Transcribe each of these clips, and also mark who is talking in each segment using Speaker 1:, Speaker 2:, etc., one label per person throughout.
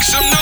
Speaker 1: Make some noise.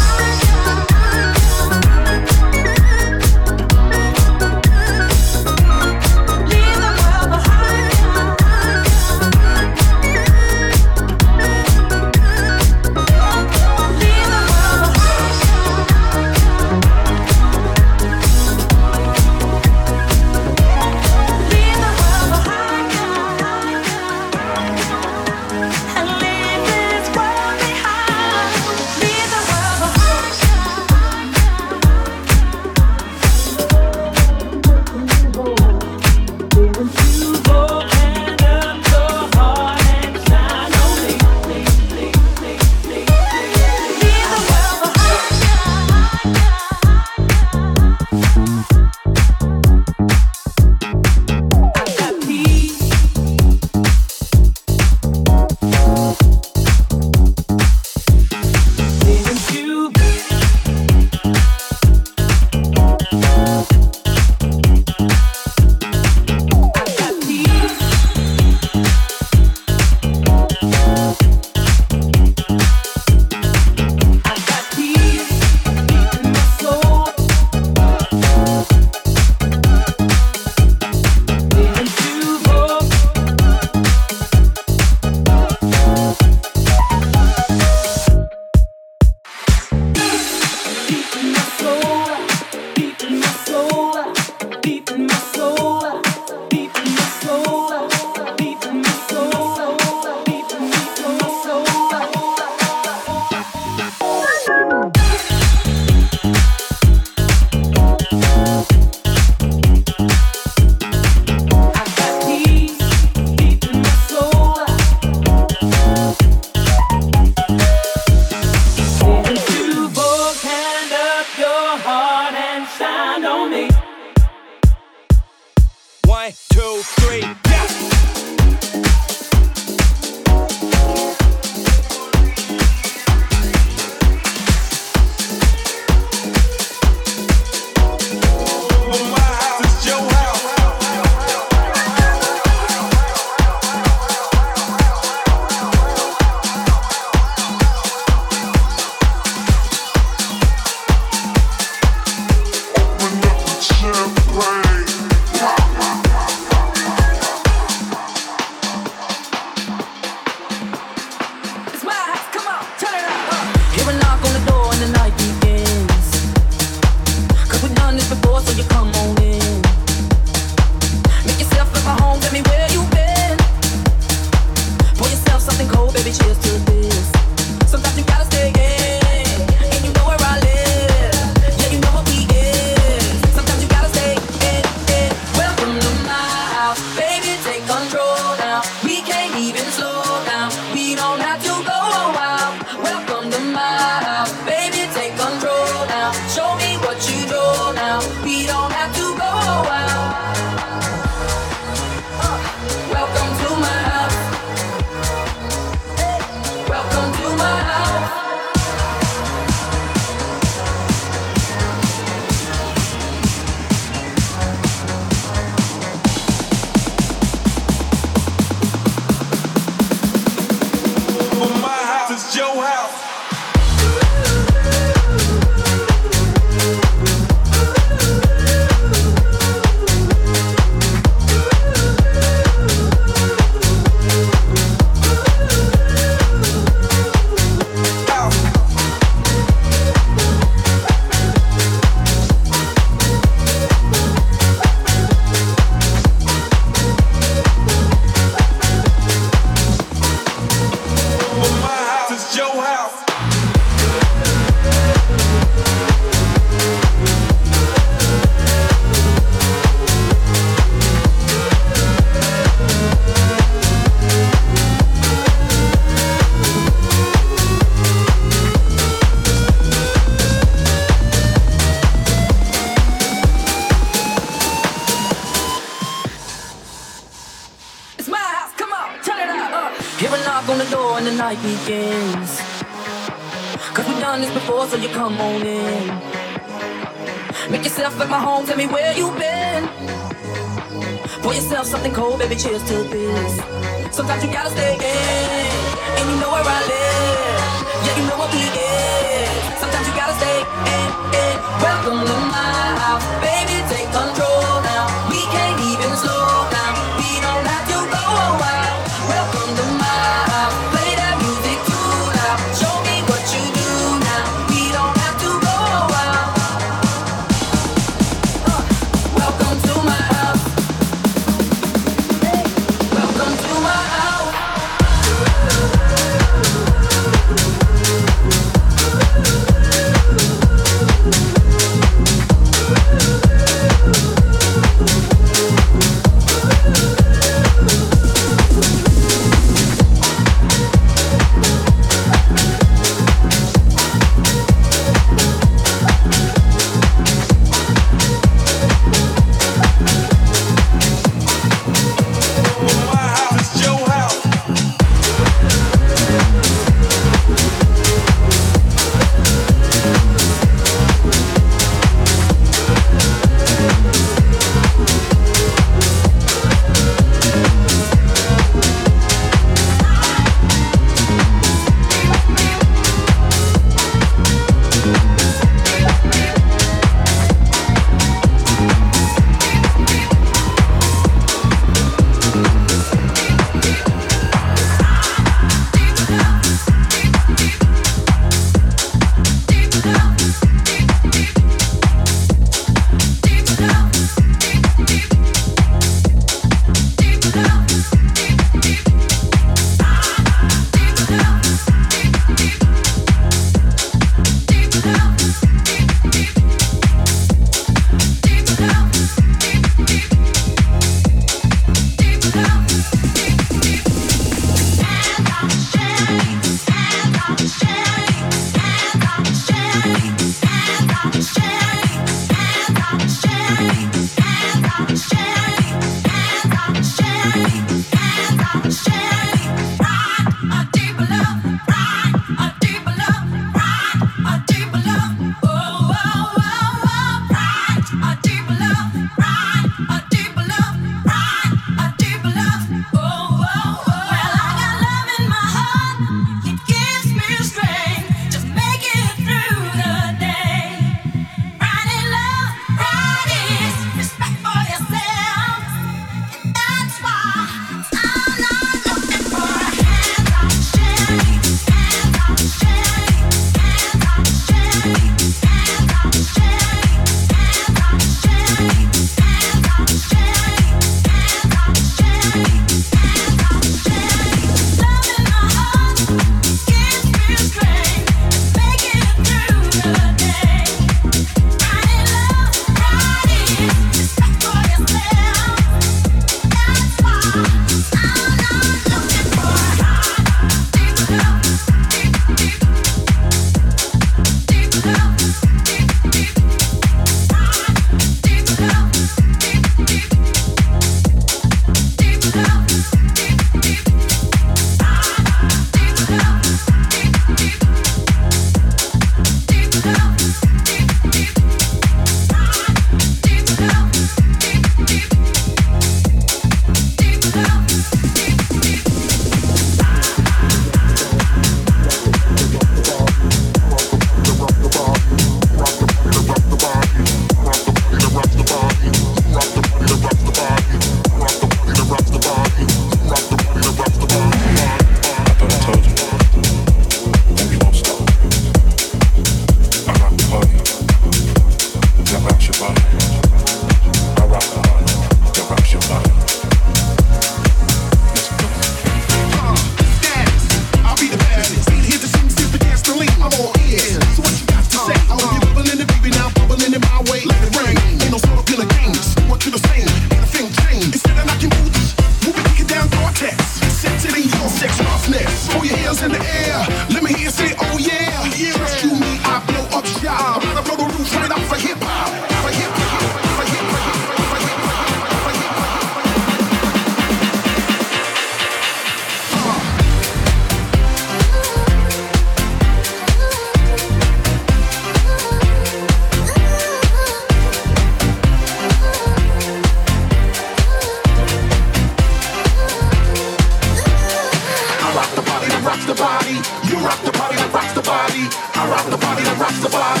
Speaker 2: body. I rock the body, I rock the body.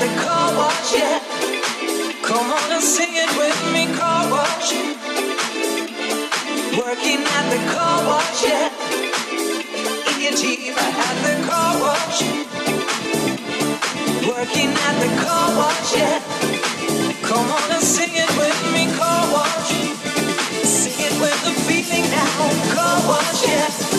Speaker 2: the
Speaker 1: car wash, yeah. Come on and sing it with me, car wash. Working at the car wash, yeah. In your Jeep the car wash. Working at the car wash, yeah. Come on and sing it with me, car wash. Sing it with the feeling now, car wash,
Speaker 3: yeah.